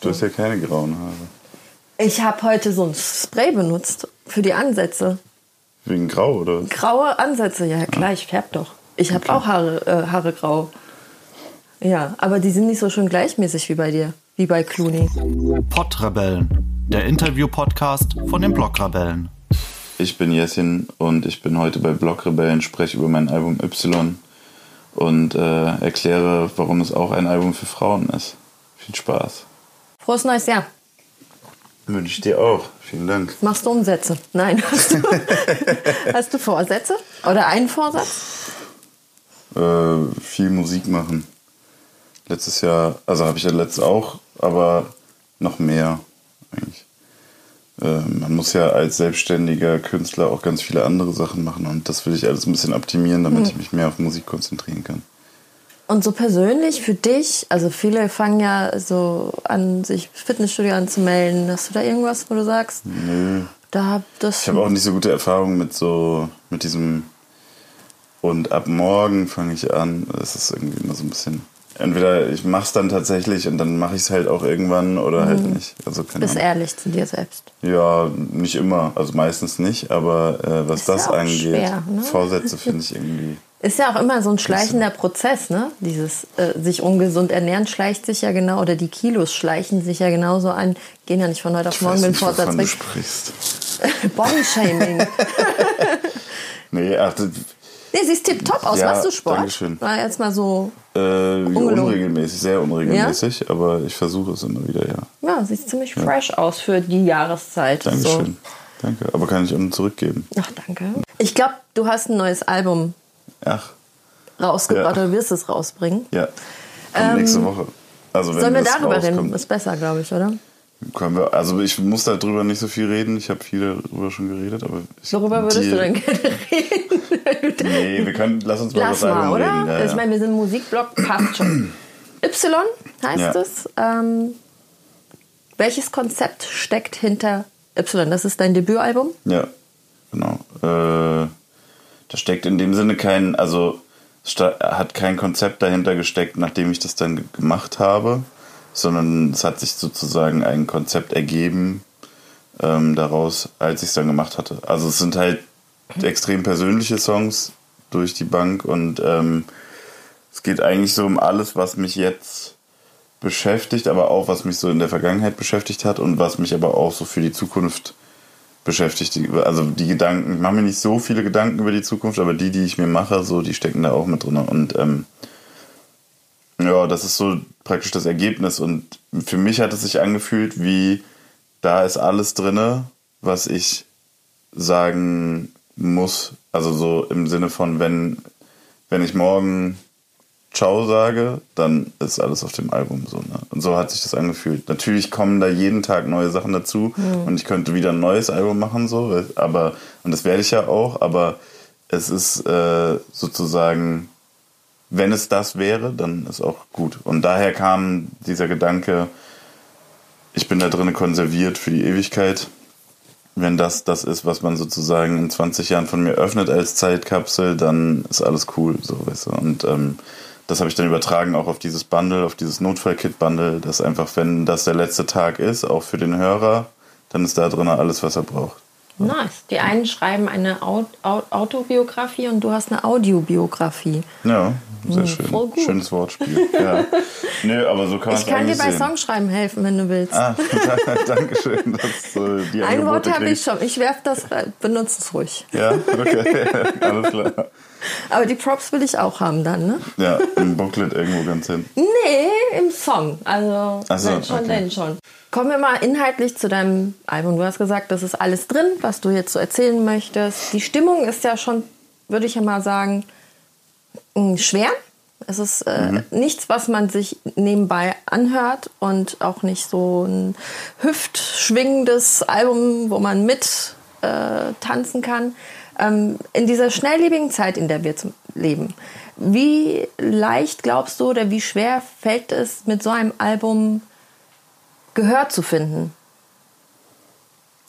Du hast ja keine grauen Haare. Ich habe heute so ein Spray benutzt für die Ansätze. Wegen grau, oder? Graue Ansätze, ja klar, ich färb doch. Ich habe auch Haare, äh, Haare grau. Ja, aber die sind nicht so schön gleichmäßig wie bei dir, wie bei Clooney. Podrebellen, der Interview-Podcast von den Blogrebellen. Ich bin Jessin und ich bin heute bei Blogrebellen, spreche über mein Album Y und äh, erkläre, warum es auch ein Album für Frauen ist. Viel Spaß. Frohes neues Jahr. Wünsche ich dir auch. Vielen Dank. Machst du Umsätze? Nein. Hast du, hast du Vorsätze? Oder einen Vorsatz? Äh, viel Musik machen. Letztes Jahr, also habe ich ja letztes auch, aber noch mehr eigentlich. Äh, man muss ja als selbstständiger Künstler auch ganz viele andere Sachen machen und das will ich alles ein bisschen optimieren, damit ich mich mehr auf Musik konzentrieren kann. Und so persönlich für dich, also viele fangen ja so an, sich Fitnessstudio anzumelden. Hast du da irgendwas, wo du sagst? Nö. Da hab das Ich habe auch nicht so gute Erfahrungen mit so, mit diesem und ab morgen fange ich an. Das ist irgendwie immer so ein bisschen. Entweder ich mache es dann tatsächlich und dann mache ich es halt auch irgendwann oder halt nicht. Also keine bist Ahnung. ehrlich zu dir selbst. Ja, nicht immer, also meistens nicht, aber äh, was Ist das ja angeht, schwer, ne? Vorsätze finde ich irgendwie. Ist ja auch immer so ein schleichender Prozess, ne? Dieses äh, sich ungesund ernähren schleicht sich ja genau, oder die Kilos schleichen sich ja genauso an. Gehen ja nicht von heute auf morgen mit dem Vorsatz weg. sprichst. Bodyshaming. Nee, ach, nee, siehst tipptopp aus. Ja, Machst du Sport? Dankeschön. War jetzt mal so, äh, unregelmäßig, sehr unregelmäßig, aber ich versuche es immer wieder, ja. ja, siehst ziemlich fresh aus für die Jahreszeit. Dankeschön. Danke, aber kann ich auch zurückgeben. So. Ach, danke. Ich glaube, du hast ein neues Album Ach, rausgebracht Ja. oder wirst es rausbringen. ja. Kommt nächste Woche. Also wenn Ähm, Sollen wir darüber reden? rauskommt, Ist besser, glaube ich, oder? können wir, also ich muss darüber nicht so viel reden. Ich habe viel darüber schon geredet, aber ich, Worüber würdest die- du denn gerne reden? Nee, wir können, lass uns mal Lass das mal, oder? reden. Ja, Ich ja. meine, wir sind Musikblog, passt schon. Y heißt Ja. es. Ähm, welches Konzept steckt hinter Y? Das ist dein Debütalbum? Ja, genau. Äh, da steckt in dem Sinne kein, also hat kein Konzept dahinter gesteckt, nachdem ich das dann ge- gemacht habe, sondern es hat sich sozusagen ein Konzept ergeben ähm, daraus, als ich es dann gemacht hatte. Also es sind halt extrem persönliche Songs durch die Bank und ähm, es geht eigentlich so um alles, was mich jetzt beschäftigt, aber auch was mich so in der Vergangenheit beschäftigt hat und was mich aber auch so für die Zukunft beschäftigt. Die- Also die Gedanken, ich mache mir nicht so viele Gedanken über die Zukunft, aber die, die ich mir mache, so, die stecken da auch mit drin. Und ähm, ja, das ist so praktisch das Ergebnis. Und für mich hat es sich angefühlt, wie da ist alles drinne, was ich sagen muss. Also so im Sinne von, wenn, wenn ich morgen Ciao sage, dann ist alles auf dem Album so. Ne? Und so hat sich das angefühlt. Natürlich kommen da jeden Tag neue Sachen dazu und ich könnte wieder ein neues Album machen, so, aber, und das werde ich ja auch, aber es ist äh, sozusagen, wenn es das wäre, dann ist auch gut. Und daher kam dieser Gedanke, ich bin da drinnen konserviert für die Ewigkeit. Wenn das das ist, was man sozusagen in 20 Jahren von mir öffnet als Zeitkapsel, dann ist alles cool, so weißt du. Und ähm, das habe ich dann übertragen auch auf dieses Bundle, auf dieses Notfall-Kit-Bundle, dass einfach, wenn das der letzte Tag ist, auch für den Hörer, dann ist da drin alles, was er braucht. Nice. Die einen schreiben eine Au Au Autobiografie und du hast eine Audiobiografie. Ja, sehr schön. Schönes Wortspiel. Ja. Nö, aber so kann man Ich kann dir bei sehen. Songschreiben helfen, wenn du willst. Ah, danke schön, dass du die Ein Wort habe ich schon. Ich werfe das. Benutze es ruhig. Ja, okay, alles klar. Aber die Props will ich auch haben dann, ne? Ja, im Booklet irgendwo ganz hinten. Nee, im Song. Also Ach so, wenn schon, okay. denn schon. Kommen wir mal inhaltlich zu deinem Album. Du hast gesagt, das ist alles drin, was du jetzt so erzählen möchtest. Die Stimmung ist ja schon, würde ich ja mal sagen, schwer. Es ist äh, Mhm. nichts, was man sich nebenbei anhört und auch nicht so ein hüftschwingendes Album, wo man mit äh, tanzen kann. Ähm, in dieser schnelllebigen Zeit, in der wir leben, wie leicht glaubst du oder wie schwer fällt es, mit so einem Album Gehör zu finden?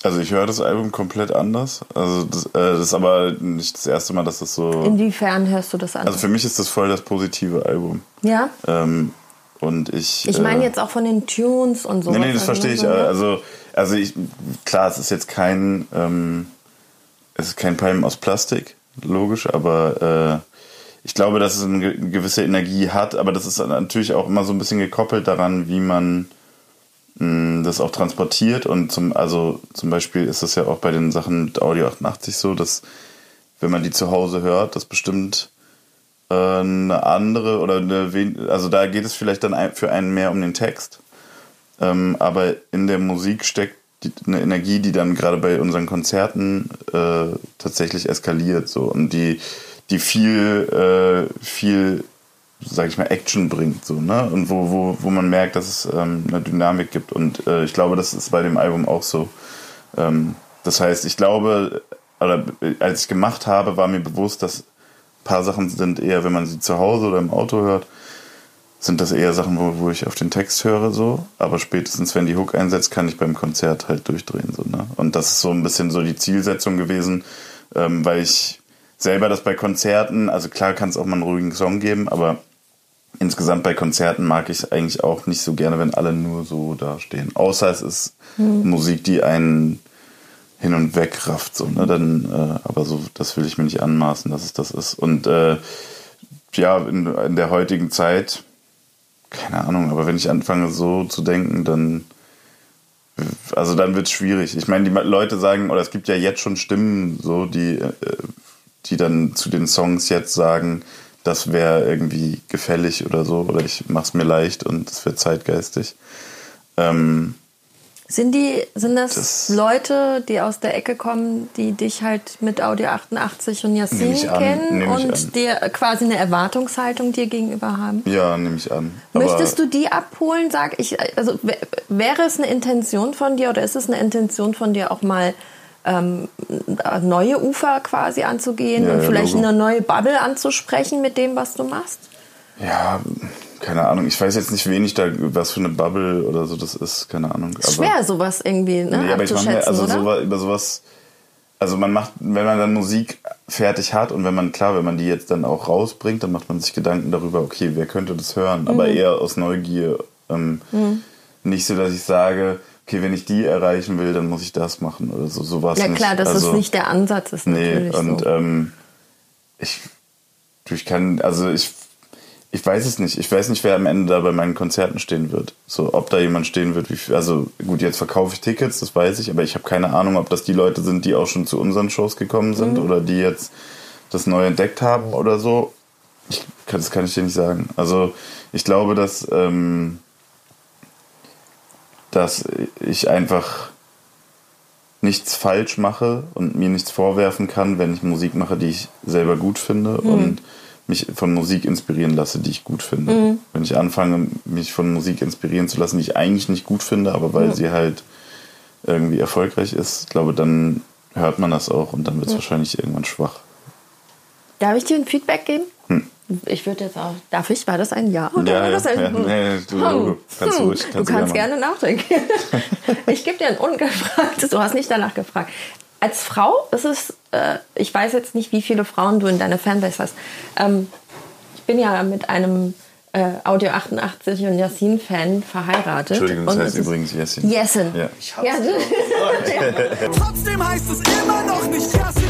Also ich höre das Album komplett anders. Also das, äh, das ist aber nicht das erste Mal, dass das so. Inwiefern hörst du das an? Also für mich ist das voll das positive Album. ja? Ähm, Und ich. Ich meine äh, jetzt auch von den Tunes und so. Nee, nee, das verstehe ich. Also, also ich, klar, es ist jetzt kein, ähm, es ist kein Palm aus Plastik, logisch, aber äh, ich glaube, dass es eine gewisse Energie hat, aber das ist natürlich auch immer so ein bisschen gekoppelt daran, wie man das auch transportiert und zum, also zum Beispiel ist das ja auch bei den Sachen mit Audio 88 so, dass wenn man die zu Hause hört, das bestimmt äh, eine andere oder eine, also da geht es vielleicht dann für einen mehr um den Text. Ähm, aber in der Musik steckt die, eine Energie, die dann gerade bei unseren Konzerten äh, tatsächlich eskaliert. So. Und die, die viel, äh, viel, sag ich mal, Action bringt. So, ne? Und wo, wo, wo man merkt, dass es ähm, eine Dynamik gibt. Und äh, ich glaube, das ist bei dem Album auch so. Ähm, das heißt, ich glaube, oder äh, als ich gemacht habe, war mir bewusst, dass ein paar Sachen sind eher, wenn man sie zu Hause oder im Auto hört, sind das eher Sachen, wo, wo ich auf den Text höre, so. Aber spätestens, wenn die Hook einsetzt, kann ich beim Konzert halt durchdrehen, so, ne? Und das ist so ein bisschen so die Zielsetzung gewesen, ähm, weil ich selber das bei Konzerten, also klar kann es auch mal einen ruhigen Song geben, aber insgesamt bei Konzerten mag ich es eigentlich auch nicht so gerne, wenn alle nur so dastehen. Außer es ist Musik, die einen hin und weg rafft, so, ne? Dann, äh, aber so, das will ich mir nicht anmaßen, dass es das ist. Und äh, ja, in, in der heutigen Zeit, keine Ahnung, aber wenn ich anfange so zu denken, dann also dann wird es schwierig. Ich meine, die Leute sagen, oder es gibt ja jetzt schon Stimmen, so, die, äh, die dann zu den Songs jetzt sagen, das wäre irgendwie gefällig oder so, oder ich mach's mir leicht und es wird zeitgeistig. Ähm, Sind die, sind das, Das- Leute, die aus der Ecke kommen, die dich halt mit Audio 88 und Yassin kennen und dir quasi eine Erwartungshaltung dir gegenüber haben? ja, nehme ich an. Aber Möchtest du die abholen? Sag ich, also wär- wäre es eine Intention von dir oder ist es eine Intention von dir auch mal ähm, neue Ufer quasi anzugehen Ja, und vielleicht Logo. eine neue Bubble anzusprechen mit dem, was du machst? Ja, keine Ahnung. Ich weiß jetzt nicht wenig da, was für eine Bubble oder so das ist. Keine Ahnung. Ist schwer, sowas irgendwie ne, Nee, aber ich mache also sowas, über sowas, also man macht, wenn man dann Musik fertig hat und wenn man, klar, wenn man die jetzt dann auch rausbringt, dann macht man sich Gedanken darüber, okay, wer könnte das hören, aber Mhm. eher aus Neugier. Ähm, Nicht so, dass ich sage, okay, wenn ich die erreichen will, dann muss ich das machen oder so, sowas ja nicht. klar, dass also, das nicht der Ansatz ist Nee, natürlich und so. ähm, ich, ich kann, also ich, ich weiß es nicht. Ich weiß nicht, wer am Ende da bei meinen Konzerten stehen wird. So, ob da jemand stehen wird, wie viel, also gut, jetzt verkaufe ich Tickets, das weiß ich, aber ich habe keine Ahnung, ob das die Leute sind, die auch schon zu unseren Shows gekommen sind Mhm. oder die jetzt das neu entdeckt haben oder so. Ich, das kann ich dir nicht sagen. Also ich glaube, dass, ähm, dass ich einfach nichts falsch mache und mir nichts vorwerfen kann, wenn ich Musik mache, die ich selber gut finde und mich von Musik inspirieren lasse, die ich gut finde. Wenn ich anfange, mich von Musik inspirieren zu lassen, die ich eigentlich nicht gut finde, aber weil sie halt irgendwie erfolgreich ist, glaube dann hört man das auch und dann wird es wahrscheinlich irgendwann schwach. Darf ich dir ein Feedback geben? Hm. Ich würde jetzt auch. Darf ich? War das ein Ja? Oder Ja, war ja, das ein ja, nee, du, du kannst Hm, ruhig, du kannst kannst du gerne gerne nachdenken. ich gebe dir ein ungefragtes. Du hast nicht danach gefragt. Als Frau ist es, äh, ich weiß jetzt nicht, wie viele Frauen du in deiner Fanbase hast. Ähm, ich bin ja mit einem äh, Audio 88 und Yassin-Fan verheiratet. Entschuldigung, das Und heißt übrigens Jessin. Yesin. Ja. Ja, du- Trotzdem heißt es immer noch nicht Yassin.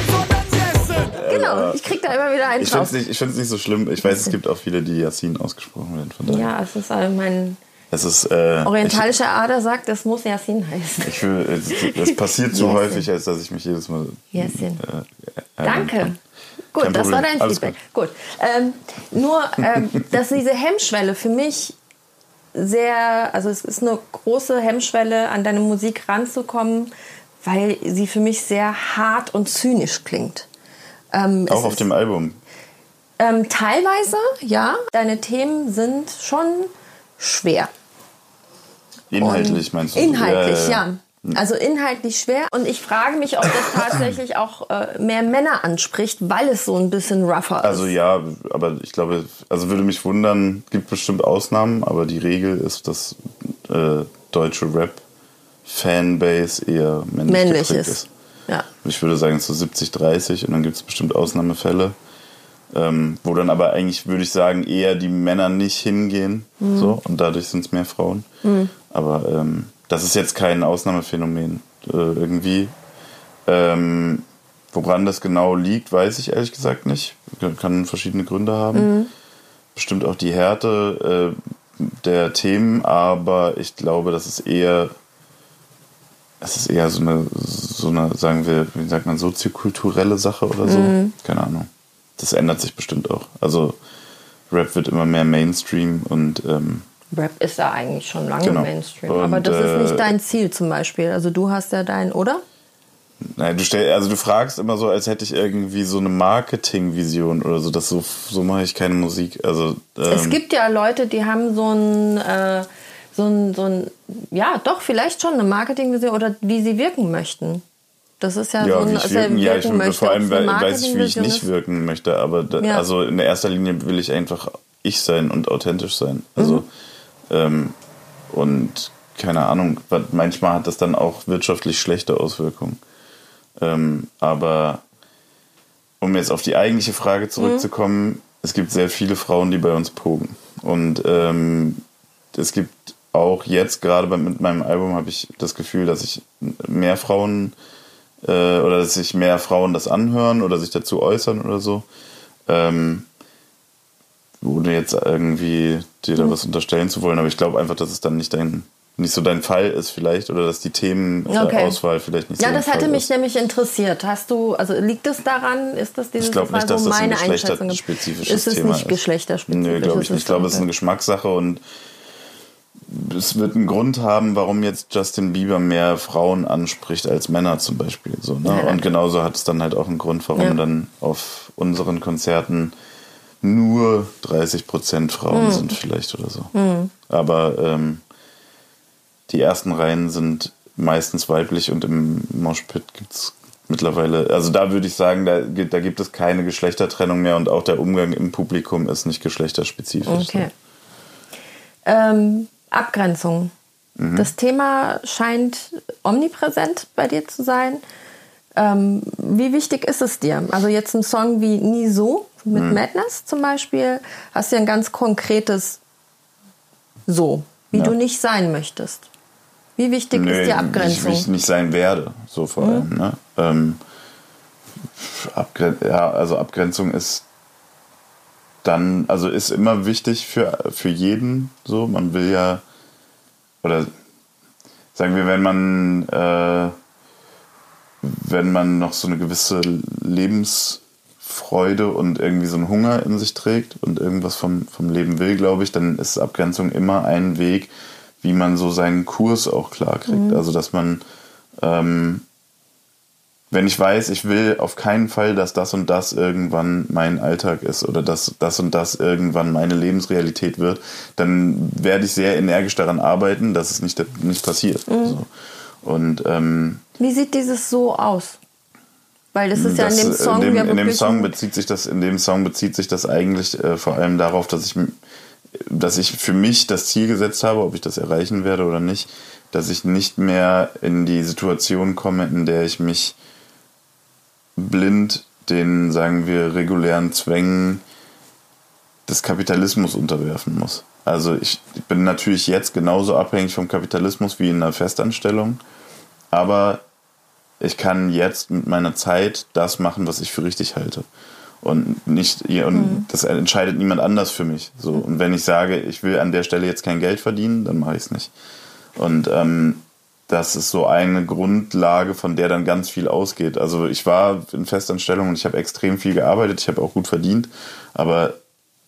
Genau, ich krieg da immer wieder einen Ich finde drauf. es nicht, ich find's nicht so schlimm. Ich weiß, es gibt auch viele, die Yassin ausgesprochen werden. Von daher. Ja, es ist äh, mein Es ist, äh, orientalischer Ader sagt, es muss Yassin heißen. Ich, ich will, es, es passiert zu Jessin. häufig, als dass ich mich jedes Mal. Jessin. Äh, äh, Danke. Gut, Kein das war Problem. dein Alles Feedback. Gut. Ähm, nur, ähm, dass diese Hemmschwelle für mich sehr, also es ist eine große Hemmschwelle, an deine Musik ranzukommen, weil sie für mich sehr hart und zynisch klingt. Ähm, Auch auf ist- dem Album. ähm, teilweise, ja. Deine Themen sind schon schwer. Inhaltlich meinst du? Inhaltlich, ja. Also inhaltlich schwer. Und ich frage mich, ob das tatsächlich auch äh, mehr Männer anspricht, weil es so ein bisschen rougher ist. Also ja, aber ich glaube, also würde mich wundern, gibt bestimmt Ausnahmen, aber die Regel ist, dass äh, deutsche Rap-Fanbase eher männlich, männlich geprägt ist. Ich würde sagen, so 70, 30 und dann gibt es bestimmt Ausnahmefälle. Ähm, wo dann aber eigentlich, würde ich sagen, eher die Männer nicht hingehen. Mhm. So, und dadurch sind es mehr Frauen. Aber ähm, das ist jetzt kein Ausnahmephänomen äh, irgendwie. Ähm, woran das genau liegt, weiß ich ehrlich gesagt nicht. Kann verschiedene Gründe haben. Bestimmt auch die Härte äh, der Themen, aber ich glaube, das ist eher, es ist eher so eine, so eine, sagen wir, wie sagt man, soziokulturelle Sache oder so. Keine Ahnung. Das ändert sich bestimmt auch. Also Rap wird immer mehr Mainstream und ähm, Rap ist ja eigentlich schon lange Genau. Mainstream. Und, aber das ist äh, nicht dein Ziel zum Beispiel. Also du hast ja dein, oder? Nein, du stell, also du fragst immer so, als hätte ich irgendwie so eine Marketingvision oder so. Das so, so mache ich keine Musik. Also ähm, Es gibt ja Leute, die haben so ein, äh, so ein, so ein, ja, doch, vielleicht schon eine Marketingvision oder wie sie wirken möchten. Das ist ja, ja, so ein, wie ich also wirken, ja, ich, möchte, vor allem weil, weiß ich, wie ich nicht ist. wirken möchte. Aber da, Ja. also in erster Linie will ich einfach ich sein und authentisch sein. Also Mhm. ähm, und keine Ahnung, manchmal hat das dann auch wirtschaftlich schlechte Auswirkungen. Ähm, aber um jetzt auf die eigentliche Frage zurückzukommen, es gibt sehr viele Frauen, die bei uns pogen. Und ähm, es gibt auch jetzt, gerade mit meinem Album, habe ich das Gefühl, dass ich mehr Frauen äh, oder dass sich mehr Frauen das anhören oder sich dazu äußern oder so. Ähm, ohne jetzt irgendwie dir da was unterstellen zu wollen, aber ich glaube einfach, dass es dann nicht dein nicht so dein Fall ist vielleicht oder dass die Themenauswahl Okay. Auswahl vielleicht nicht Ja, so das dein hatte Fall mich ist. nämlich interessiert. Hast du, also liegt es daran, ist das dieses Ich glaube nicht, dass wo das ein meine Einschätzung ist? geschlechterspezifisches Ist es Thema nicht geschlechterspezifisch? Nö, glaube ich Es nicht. Ich glaube, es ist eine. Geschmackssache und es wird einen Grund haben, warum jetzt Justin Bieber mehr Frauen anspricht als Männer zum Beispiel. So, ne? Und genauso hat es dann halt auch einen Grund, warum Ja. dann auf unseren Konzerten nur 30 Prozent Frauen Hm. sind vielleicht oder so. Aber ähm, die ersten Reihen sind meistens weiblich und im Moshpit gibt es mittlerweile, also da würde ich sagen, da, gibt- da gibt es keine Geschlechtertrennung mehr und auch der Umgang im Publikum ist nicht geschlechterspezifisch. Okay. Ähm, Abgrenzung. Mhm. Das Thema scheint omnipräsent bei dir zu sein. Ähm, wie wichtig ist es dir? Also jetzt ein Song wie Nie so mit Mhm. Madness zum Beispiel, hast du ja ein ganz konkretes So, wie Ja. du nicht sein möchtest. Wie wichtig Nö, ist die Abgrenzung? Wie ich nicht sein werde, so vor allem. Ne? Ähm, Abgren ja, also Abgrenzung ist dann, also ist immer wichtig für, für jeden so. Man will ja, oder sagen wir, wenn man, äh, wenn man noch so eine gewisse Lebensfreude und irgendwie so einen Hunger in sich trägt und irgendwas vom, vom Leben will, glaube ich, dann ist Abgrenzung immer ein Weg, wie man so seinen Kurs auch klar kriegt. Also, dass man, ähm, wenn ich weiß, ich will auf keinen Fall, dass das und das irgendwann mein Alltag ist oder dass das und das irgendwann meine Lebensrealität wird, dann werde ich sehr energisch daran arbeiten, dass es nicht, nicht passiert. So. Und ähm, Wie sieht dieses So aus? Weil das ist ja in das, dem äh, Song in dem, in dem Song bezieht sich das in dem Song bezieht sich das eigentlich äh, vor allem darauf, dass ich dass ich für mich das Ziel gesetzt habe, ob ich das erreichen werde oder nicht, dass ich nicht mehr in die Situation komme, in der ich mich blind den, sagen wir, regulären Zwängen des Kapitalismus unterwerfen muss. Also ich bin natürlich jetzt genauso abhängig vom Kapitalismus wie in einer Festanstellung, aber ich kann jetzt mit meiner Zeit das machen, was ich für richtig halte. Und nicht, und das entscheidet niemand anders für mich. So. Und wenn ich sage, ich will an der Stelle jetzt kein Geld verdienen, dann mache ich es nicht. Und ähm, das ist so eine Grundlage, von der dann ganz viel ausgeht. Also ich war in Festanstellung und ich habe extrem viel gearbeitet, ich habe auch gut verdient, aber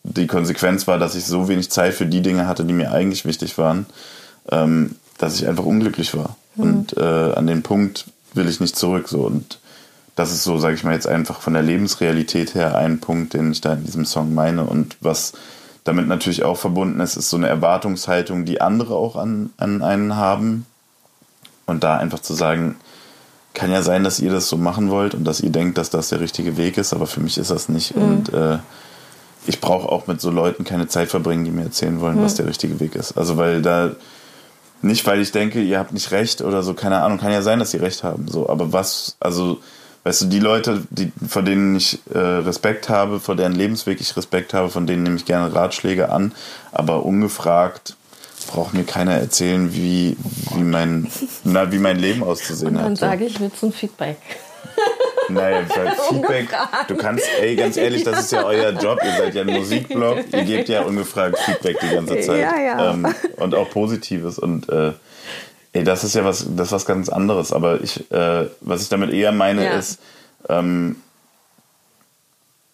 die Konsequenz war, dass ich so wenig Zeit für die Dinge hatte, die mir eigentlich wichtig waren, ähm, dass ich einfach unglücklich war. Und äh, an den Punkt will ich nicht zurück. So. Und das ist so, sage ich mal jetzt einfach von der Lebensrealität her ein Punkt, den ich da in diesem Song meine. Und was damit natürlich auch verbunden ist, ist so eine Erwartungshaltung, die andere auch an, an einen haben. Und da einfach zu sagen, kann ja sein, dass ihr das so machen wollt und dass ihr denkt, dass das der richtige Weg ist, aber für mich ist das nicht. Und äh, ich brauche auch mit so Leuten keine Zeit verbringen, die mir erzählen wollen, was der richtige Weg ist. Also weil da nicht, weil ich denke, ihr habt nicht recht oder so, keine Ahnung, kann ja sein, dass sie recht haben. So, aber was, also weißt du, die Leute, die, vor denen ich äh, Respekt habe, vor deren Lebensweg ich Respekt habe, von denen nehme ich gerne Ratschläge an, aber ungefragt braucht mir keiner erzählen, wie, wie, mein, na, wie mein Leben auszusehen dann hat. so. sage ich, willst du ein Feedback? Naja, Feedback. Du kannst, ey, ganz ehrlich, das ist ja euer Job. Ihr seid ja ein Musikblog. Ihr gebt ja ungefragt Feedback die ganze Zeit. Ja, ja. Ähm, und auch Positives. Und äh, ey, das ist ja was, das ist was ganz anderes. Aber ich, äh, was ich damit eher meine, Ja. ist, ähm,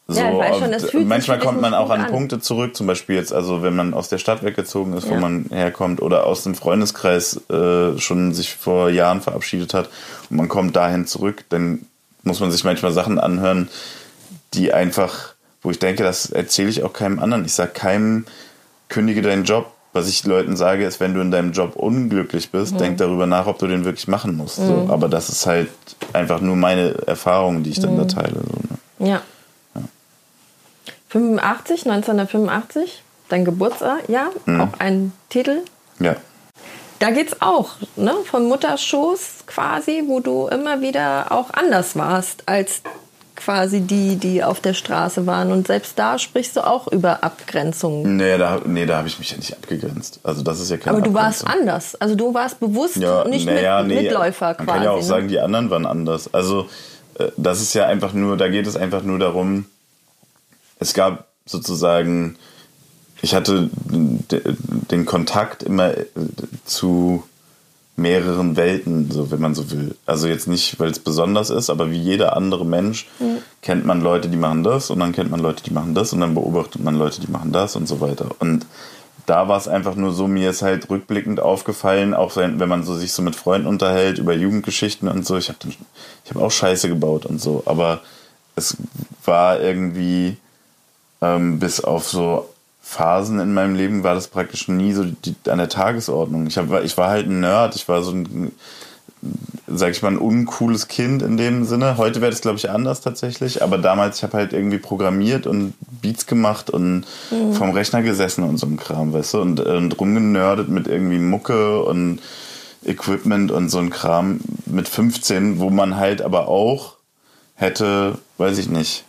so, Ja, ich weiß schon, das fühlt sich manchmal dich kommt man auch an an. Punkte zurück, zum Beispiel jetzt, also wenn man aus der Stadt weggezogen ist, wo Ja. man herkommt, oder aus dem Freundeskreis äh, schon sich vor Jahren verabschiedet hat und man kommt dahin zurück, dann muss man sich manchmal Sachen anhören, die einfach, wo ich denke, das erzähle ich auch keinem anderen. Ich sage keinem, kündige deinen Job. Was ich Leuten sage, ist, wenn du in deinem Job unglücklich bist, Mhm. denk darüber nach, ob du den wirklich machen musst. So. Aber das ist halt einfach nur meine Erfahrung, die ich dann da Mhm. teile. So, ne? Ja. 85, 1985, dein Geburtsjahr, Mhm. auch ein Titel. Ja. Da geht's auch, ne? Von Mutterschoß quasi, wo du immer wieder auch anders warst als quasi die, die auf der Straße waren. Und selbst da sprichst du auch über Abgrenzungen. Nee, da, nee, da habe ich mich ja nicht abgegrenzt. Also das ist ja keine Aber du warst Abgrenzung. anders. Also du warst bewusst ja, nicht naja, mit, nee, Mitläufer Man quasi. kann ja auch ne? sagen, die anderen waren anders. Also äh, das ist ja einfach nur, da geht es einfach nur darum, es gab sozusagen, ich hatte de- den Kontakt immer äh, zu mehreren Welten, so wenn man so will. Also jetzt nicht, weil es besonders ist, aber wie jeder andere Mensch kennt man Leute, die machen das und dann kennt man Leute, die machen das und dann beobachtet man Leute, die machen das und so weiter. Und da war es einfach nur so, mir ist halt rückblickend aufgefallen, auch wenn, wenn man so sich so mit Freunden unterhält über Jugendgeschichten und so. Ich habe ich hab auch Scheiße gebaut und so, aber es war irgendwie ähm, bis auf so Phasen in meinem Leben war das praktisch nie so die, an der Tagesordnung. Ich, hab, ich war halt ein Nerd, ich war so ein, sag ich mal, ein uncooles Kind in dem Sinne. Heute wäre das, glaube ich, anders tatsächlich. Aber damals, ich habe halt irgendwie programmiert und Beats gemacht und vom Rechner gesessen und so ein Kram, weißt du, und, und rumgenördet mit irgendwie Mucke und Equipment und so ein Kram mit 15, wo man halt aber auch hätte, weiß ich nicht,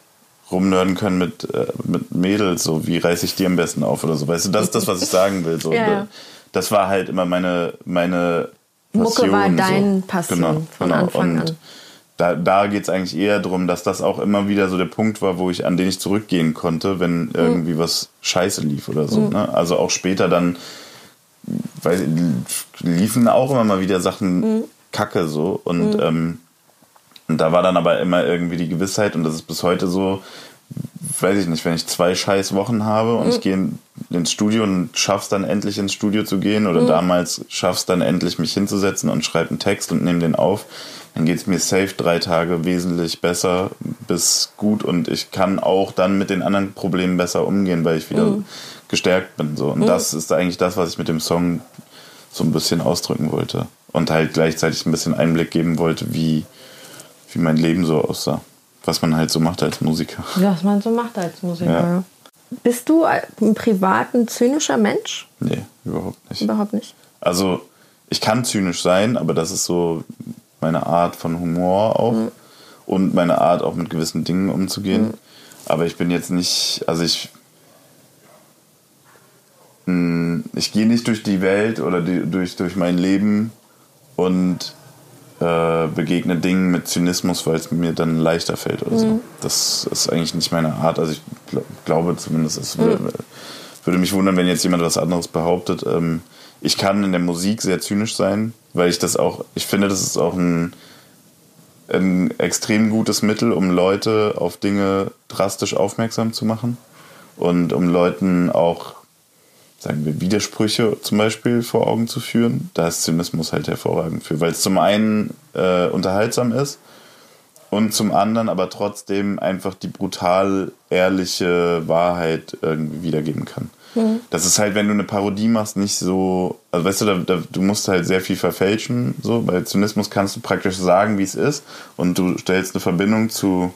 rumnörden können mit, äh, mit Mädels, so wie reiße ich die am besten auf oder so. Weißt du, das ist das, was ich sagen will. So. Ja. Das war halt immer meine, meine Mucke war Passion, dein Passion genau, von genau. Anfang Und an. Da, da geht es eigentlich eher darum, dass das auch immer wieder so der Punkt war, wo ich, an den ich zurückgehen konnte, Mhm. wenn irgendwie was scheiße lief oder so. Ne? Also auch später dann ich, liefen auch immer mal wieder Sachen Mhm. kacke so. Und, ähm, und da war dann aber immer irgendwie die Gewissheit, und das ist bis heute so, weiß ich nicht, wenn ich zwei scheiß Wochen habe und Mhm. ich gehe in, ins Studio und schaff's dann endlich ins Studio zu gehen Mhm. oder damals schaff's dann endlich mich hinzusetzen und schreibe einen Text und nehme den auf, dann geht's mir safe drei Tage wesentlich besser bis gut und ich kann auch dann mit den anderen Problemen besser umgehen, weil ich wieder Mhm. gestärkt bin. So. Und das ist eigentlich das, was ich mit dem Song so ein bisschen ausdrücken wollte. Und halt gleichzeitig ein bisschen Einblick geben wollte, wie, wie mein Leben so aussah. Was man halt so macht als Musiker. Was man so macht als Musiker. Ja. Bist du im Privaten zynischer Mensch? Nee, überhaupt nicht. Überhaupt nicht. Also, ich kann zynisch sein, aber das ist so meine Art von Humor auch. Und meine Art, auch mit gewissen Dingen umzugehen. Aber ich bin jetzt nicht, also ich. mh, Ich gehe nicht durch die Welt oder die, durch, durch mein Leben und äh, begegne Dingen mit Zynismus, weil es mir dann leichter fällt oder so. Das ist eigentlich nicht meine Art. Also ich gl glaube zumindest, es würde, würde mich wundern, wenn jetzt jemand was anderes behauptet. Ähm, ich kann in der Musik sehr zynisch sein, weil ich das auch, ich finde, das ist auch ein, ein extrem gutes Mittel, um Leute auf Dinge drastisch aufmerksam zu machen und um Leuten auch, sagen wir, Widersprüche zum Beispiel vor Augen zu führen. Da ist Zynismus halt hervorragend für, weil es zum einen äh, unterhaltsam ist und zum anderen aber trotzdem einfach die brutal ehrliche Wahrheit irgendwie wiedergeben kann. Das ist halt, wenn du eine Parodie machst, nicht so, also weißt du, da, da, du musst halt sehr viel verfälschen, so, bei Zynismus kannst du praktisch sagen, wie es ist und du stellst eine Verbindung zu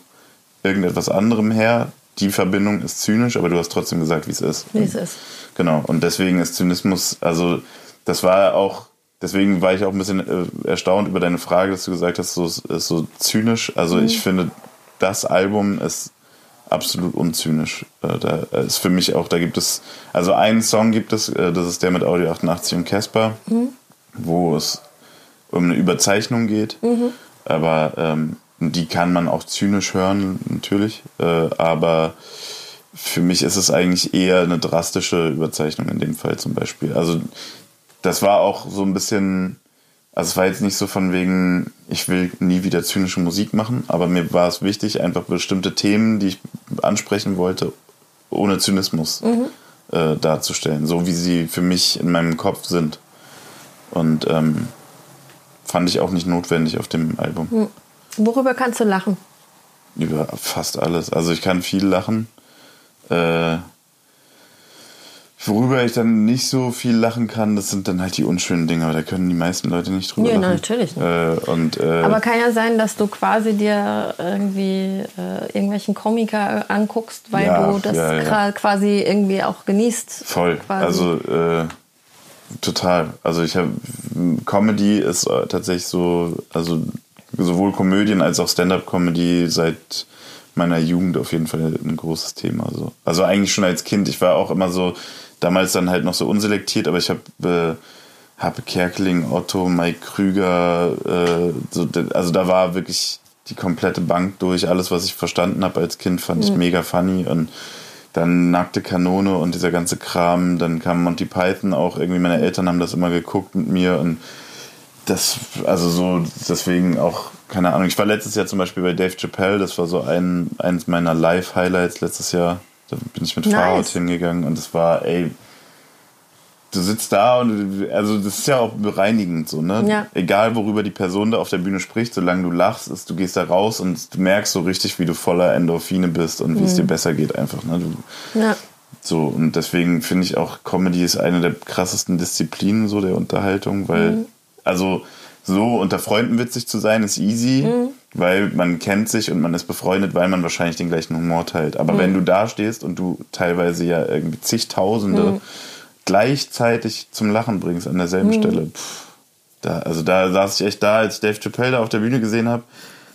irgendetwas anderem her. Die Verbindung ist zynisch, aber du hast trotzdem gesagt, wie es ist. Wie es ist. Genau, und deswegen ist Zynismus, also das war auch deswegen war ich auch ein bisschen äh, erstaunt über deine Frage, dass du gesagt hast, so ist so zynisch. Also ich finde, das Album ist absolut unzynisch. Äh, da ist für mich auch, da gibt es, also einen Song gibt es, äh, das ist der mit Audio 88 und Casper, wo es um eine Überzeichnung geht. Aber ähm, die kann man auch zynisch hören, natürlich. Äh, aber für mich ist es eigentlich eher eine drastische Überzeichnung in dem Fall zum Beispiel. Also das war auch so ein bisschen, also es war jetzt nicht so von wegen, ich will nie wieder zynische Musik machen, aber mir war es wichtig, einfach bestimmte Themen, die ich ansprechen wollte, ohne Zynismus äh, darzustellen, so wie sie für mich in meinem Kopf sind. Und ähm, fand ich auch nicht notwendig auf dem Album. Worüber kannst du lachen? Über fast alles. Also ich kann viel lachen. Äh, worüber ich dann nicht so viel lachen kann, das sind dann halt die unschönen Dinge, aber da können die meisten Leute nicht drüber Ja, lachen. natürlich nicht. Äh, und, äh, Aber kann ja sein, dass du quasi dir irgendwie äh, irgendwelchen Komiker anguckst, weil Ja, du das ja, ja. quasi irgendwie auch genießt. Voll. Quasi. Also äh, total. Also ich habe Comedy ist äh, tatsächlich so, also sowohl Komödien als auch Stand-up-Comedy seit meiner Jugend auf jeden Fall ein großes Thema. So. Also eigentlich schon als Kind. Ich war auch immer so, damals dann halt noch so unselektiert, aber ich habe äh, Happe Kerkeling, Otto, Mike Krüger, äh, so, also da war wirklich die komplette Bank durch. Alles, was ich verstanden habe als Kind, fand ich mega funny und dann Nackte Kanone und dieser ganze Kram. Dann kam Monty Python auch. Irgendwie meine Eltern haben das immer geguckt mit mir und das, also so, deswegen auch, keine Ahnung. Ich war letztes Jahr zum Beispiel bei Dave Chappelle. Das war so ein, eins meiner Live-Highlights letztes Jahr. Da bin ich mit Nice. Fahrrad hingegangen und es war, ey, du sitzt da und also das ist ja auch bereinigend so, ne? Ja. Egal worüber die Person da auf der Bühne spricht, solange du lachst, ist, du gehst da raus und du merkst so richtig, wie du voller Endorphine bist und wie es dir besser geht einfach, ne? Du, Ja. so, und deswegen finde ich auch, Comedy ist eine der krassesten Disziplinen so der Unterhaltung, weil, also so unter Freunden witzig zu sein, ist easy, weil man kennt sich und man ist befreundet, weil man wahrscheinlich den gleichen Humor teilt. Aber wenn du da stehst und du teilweise ja irgendwie zigtausende gleichzeitig zum Lachen bringst an derselben Stelle, pff, da, also da saß ich echt da, als ich Dave Chappelle da auf der Bühne gesehen habe.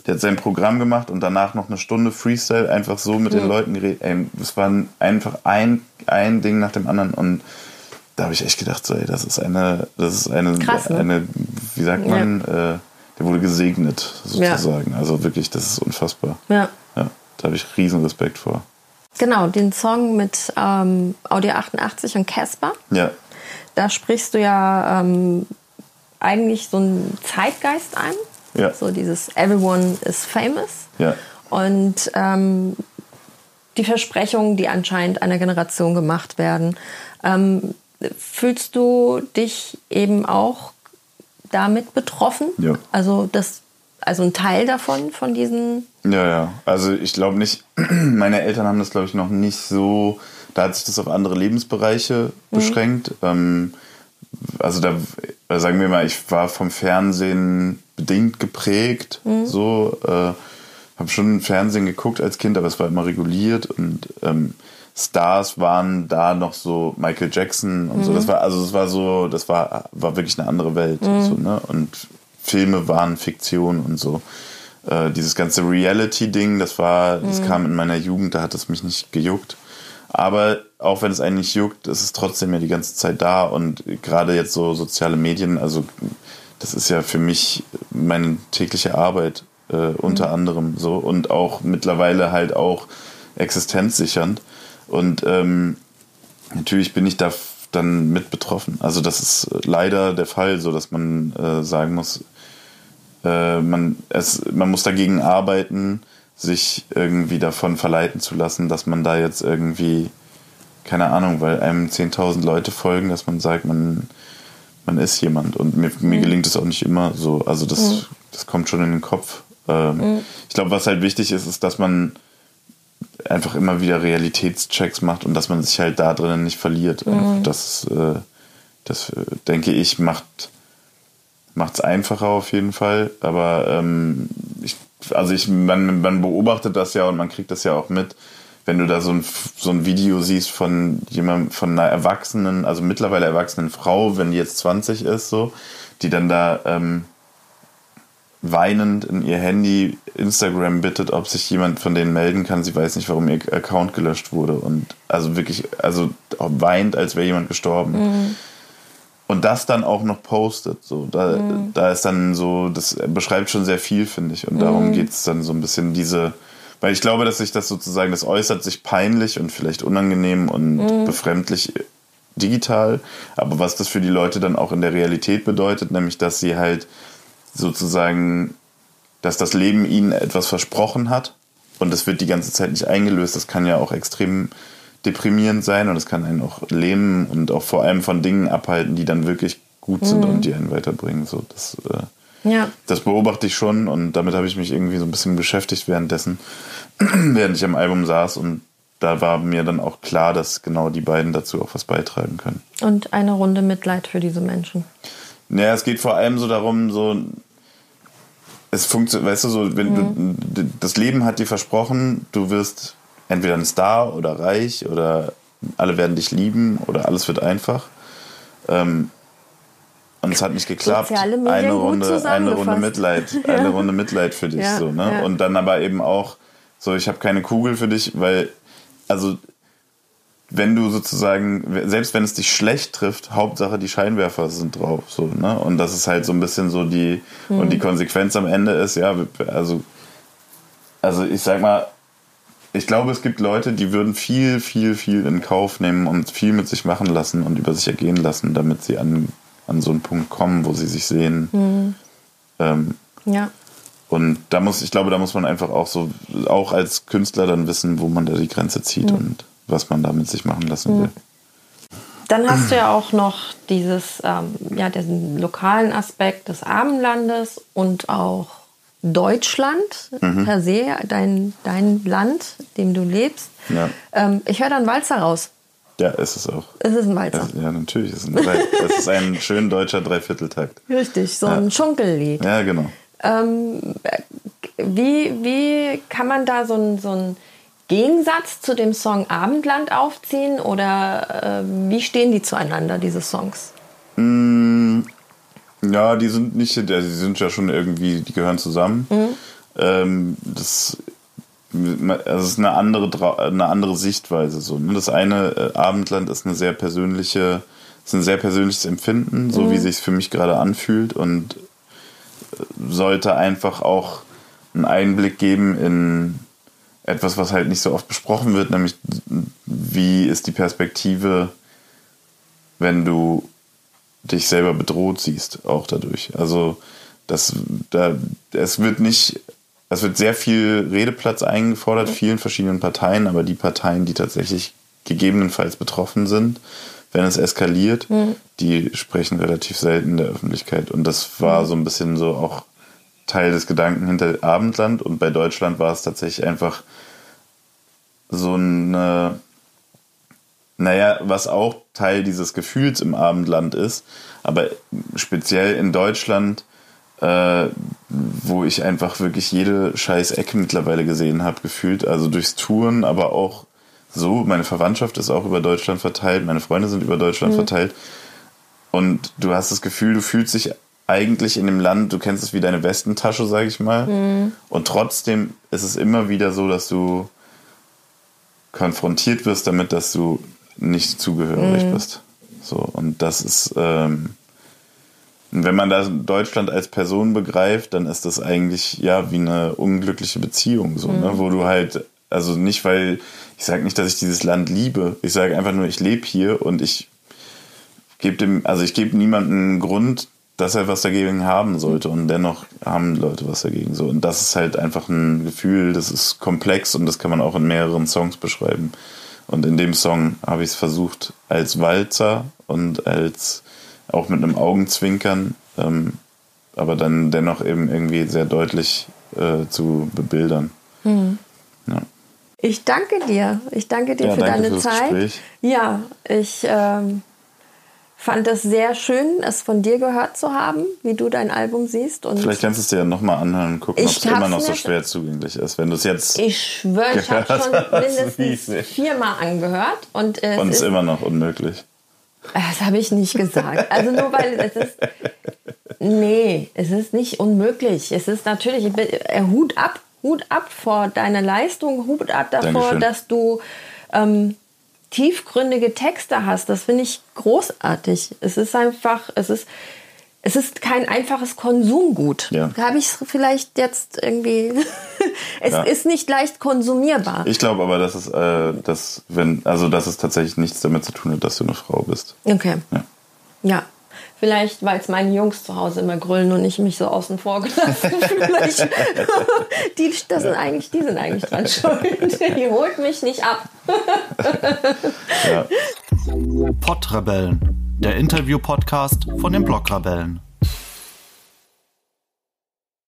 Der hat sein Programm gemacht und danach noch eine Stunde Freestyle einfach so mit den Leuten geredet. Ey, es war einfach ein, ein Ding nach dem anderen und da habe ich echt gedacht, so, ey, das ist eine, das ist eine, Krass, ne? eine wie sagt man, äh, der wurde gesegnet sozusagen. Also wirklich, das ist unfassbar. ja. Ja, da habe ich riesen Respekt vor. Genau, den Song mit ähm, Audio 88 und Casper. Ja, Da sprichst du ja ähm, eigentlich so einen Zeitgeist ein. Ja. So dieses Everyone is famous. ja, Und ähm, die Versprechungen, die anscheinend einer Generation gemacht werden. Ähm, fühlst du dich eben auch damit betroffen? Ja. Also das, also ein Teil davon, von diesen. Ja, ja. Also ich glaube nicht, meine Eltern haben das, glaube ich, noch nicht so, da hat sich das auf andere Lebensbereiche beschränkt. Ähm, also da, äh, sagen wir mal, ich war vom Fernsehen bedingt geprägt. So, äh, habe schon Fernsehen geguckt als Kind, aber es war immer reguliert und ähm, Stars waren da noch so Michael Jackson und so. Das war also es war so, das war war wirklich eine andere Welt. So, ne? Und Filme waren Fiktion und so. Äh, dieses ganze Reality-Ding, das war, das kam in meiner Jugend, da hat es mich nicht gejuckt. Aber auch wenn es einen nicht juckt, ist es trotzdem ja die ganze Zeit da und gerade jetzt so soziale Medien, also das ist ja für mich meine tägliche Arbeit äh, unter anderem so und auch mittlerweile halt auch existenzsichernd. Und ähm, natürlich bin ich da dann mit betroffen. Also das ist leider der Fall, so dass man äh, sagen muss, äh, man, es, man muss dagegen arbeiten, sich irgendwie davon verleiten zu lassen, dass man da jetzt irgendwie, keine Ahnung, weil einem 10.000 Leute folgen, dass man sagt, man, man ist jemand. Und mir, mir gelingt es auch nicht immer so. Also das, das kommt schon in den Kopf. Ähm, Ich glaube, was halt wichtig ist, ist, dass man einfach immer wieder Realitätschecks macht und dass man sich halt da drinnen nicht verliert. Einfach Das, äh, das denke ich, macht es einfacher auf jeden Fall. Aber ähm, ich, also ich, man, man beobachtet das ja und man kriegt das ja auch mit, wenn du da so ein, so ein Video siehst von jemandem, von einer erwachsenen, also mittlerweile erwachsenen Frau, wenn die jetzt 20 ist, so, die dann da ähm, weinend in ihr Handy Instagram bittet, ob sich jemand von denen melden kann. Sie weiß nicht, warum ihr Account gelöscht wurde. Und also wirklich, also weint, als wäre jemand gestorben. Mhm. Und das dann auch noch postet. So, da, Mhm. da ist dann so, das beschreibt schon sehr viel, finde ich. Und darum Mhm. geht es dann so ein bisschen diese, weil ich glaube, dass sich das sozusagen, das äußert sich peinlich und vielleicht unangenehm und Mhm. befremdlich digital. Aber was das für die Leute dann auch in der Realität bedeutet, nämlich, dass sie halt sozusagen, dass das Leben ihnen etwas versprochen hat und das wird die ganze Zeit nicht eingelöst. Das kann ja auch extrem deprimierend sein und es kann einen auch lähmen und auch vor allem von Dingen abhalten, die dann wirklich gut sind und die einen weiterbringen. So, das, äh, Ja. das beobachte ich schon und damit habe ich mich irgendwie so ein bisschen beschäftigt währenddessen, während ich am Album saß und da war mir dann auch klar, dass genau die beiden dazu auch was beitragen können. Und eine Runde Mitleid für diese Menschen. Naja, es geht vor allem so darum, so es funktioniert, weißt du, so, wenn du, das Leben hat dir versprochen, du wirst entweder ein Star oder reich oder alle werden dich lieben oder alles wird einfach. Ähm, und es hat nicht geklappt. Eine Runde, eine. Runde Mitleid, eine Runde Mitleid für dich Ja, so, ne? ja. Und dann aber eben auch so, ich habe keine Kugel für dich, weil also wenn du sozusagen, selbst wenn es dich schlecht trifft, Hauptsache die Scheinwerfer sind drauf, so, ne? Und das ist halt so ein bisschen so die, und die Konsequenz am Ende ist, ja, also, also ich sag mal, ich glaube, es gibt Leute, die würden viel, viel, viel in Kauf nehmen und viel mit sich machen lassen und über sich ergehen lassen, damit sie an, an so einen Punkt kommen, wo sie sich sehen. Ähm, Ja. und da muss, ich glaube, da muss man einfach auch so, auch als Künstler dann wissen, wo man da die Grenze zieht und was man da mit sich machen lassen will. Dann hast du ja auch noch dieses, ähm, ja, diesen lokalen Aspekt des Abendlandes und auch Deutschland Mhm. per se, dein, dein Land, in dem du lebst. Ja. Ähm, ich höre dann Walzer raus. Ja, ist es auch. Es ist ein Walzer. Es, ja, natürlich. Es ist, ein, es ist ein schön deutscher Dreivierteltakt. Richtig, so ein Schunkellied. Ja, genau. Ähm, äh, wie, wie kann man da so einen so einen Gegensatz zu dem Song Abendland aufziehen oder äh, wie stehen die zueinander, diese Songs? Ja, die sind nicht, die sind ja schon irgendwie, die gehören zusammen. Ähm, das, also es ist eine andere, eine andere Sichtweise. So. ne? Das eine äh, Abendland ist eine sehr persönliche, ist ein sehr persönliches Empfinden, so wie sich für mich gerade anfühlt und äh, sollte einfach auch einen Einblick geben in etwas, was halt nicht so oft besprochen wird, nämlich wie ist die Perspektive, wenn du dich selber bedroht siehst, auch dadurch. Also das, da, es wird nicht, es wird sehr viel Redeplatz eingefordert, vielen verschiedenen Parteien, aber die Parteien, die tatsächlich gegebenenfalls betroffen sind, wenn es eskaliert, die sprechen relativ selten in der Öffentlichkeit. Und das war so ein bisschen so auch Teil des Gedanken hinter Abendland. Und bei Deutschland war es tatsächlich einfach so eine naja, was auch Teil dieses Gefühls im Abendland ist, aber speziell in Deutschland, äh, wo ich einfach wirklich jede scheiß Ecke mittlerweile gesehen habe, gefühlt, also durchs Touren, aber auch so, meine Verwandtschaft ist auch über Deutschland verteilt, meine Freunde sind über Deutschland verteilt. Und du hast das Gefühl, du fühlst dich eigentlich in dem Land, du kennst es wie deine Westentasche, sag ich mal, und trotzdem ist es immer wieder so, dass du konfrontiert wirst damit, dass du nicht zugehörig bist. So, und das ist, ähm, wenn man da Deutschland als Person begreift, dann ist das eigentlich ja wie eine unglückliche Beziehung, so, ne? wo du halt, also nicht, weil ich sage nicht, dass ich dieses Land liebe, ich sage einfach nur, ich lebe hier und ich gebe dem, also ich gebe niemandem einen Grund, dass er was dagegen haben sollte und dennoch haben Leute was dagegen so und das ist halt einfach ein Gefühl, das ist komplex und das kann man auch in mehreren Songs beschreiben und in dem Song habe ich es versucht als Walzer und als auch mit einem Augenzwinkern, ähm, aber dann dennoch eben irgendwie sehr deutlich äh, zu bebildern. Ja. Ich danke dir. Ich danke dir Ja, für danke deine Zeit. Gespräch. Ja, ich ähm, fand es sehr schön, es von dir gehört zu haben, wie du dein Album siehst. Und Vielleicht kannst du es dir ja nochmal anhören und gucken, ob es immer noch so schwer zugänglich ist. Wenn du es jetzt ich schwöre, ich habe schon mindestens viermal angehört und, und es es ist immer noch unmöglich. Das habe ich nicht gesagt. Also nur weil es ist. Nee, es ist nicht unmöglich. Es ist natürlich, äh, Hut ab, Hut ab vor deiner Leistung, Hut ab davor, Dankeschön. dass du ähm, tiefgründige Texte hast. Das finde ich großartig. Es ist einfach, es ist, es ist kein einfaches Konsumgut. Ja. Da habe ich es vielleicht jetzt irgendwie. es Ja. ist nicht leicht konsumierbar. Ich glaube aber, dass es, äh, dass, wenn, also, dass es tatsächlich nichts damit zu tun hat, dass du eine Frau bist. Okay. Ja. Ja. Vielleicht, weil es meine Jungs zu Hause immer grüllen und ich mich so außen vor gelassen Vielleicht. die, das sind eigentlich, die sind eigentlich dran schuld. Die holt mich nicht ab. Ja. Pottrebellen, der Interview-Podcast von den Blockrebellen.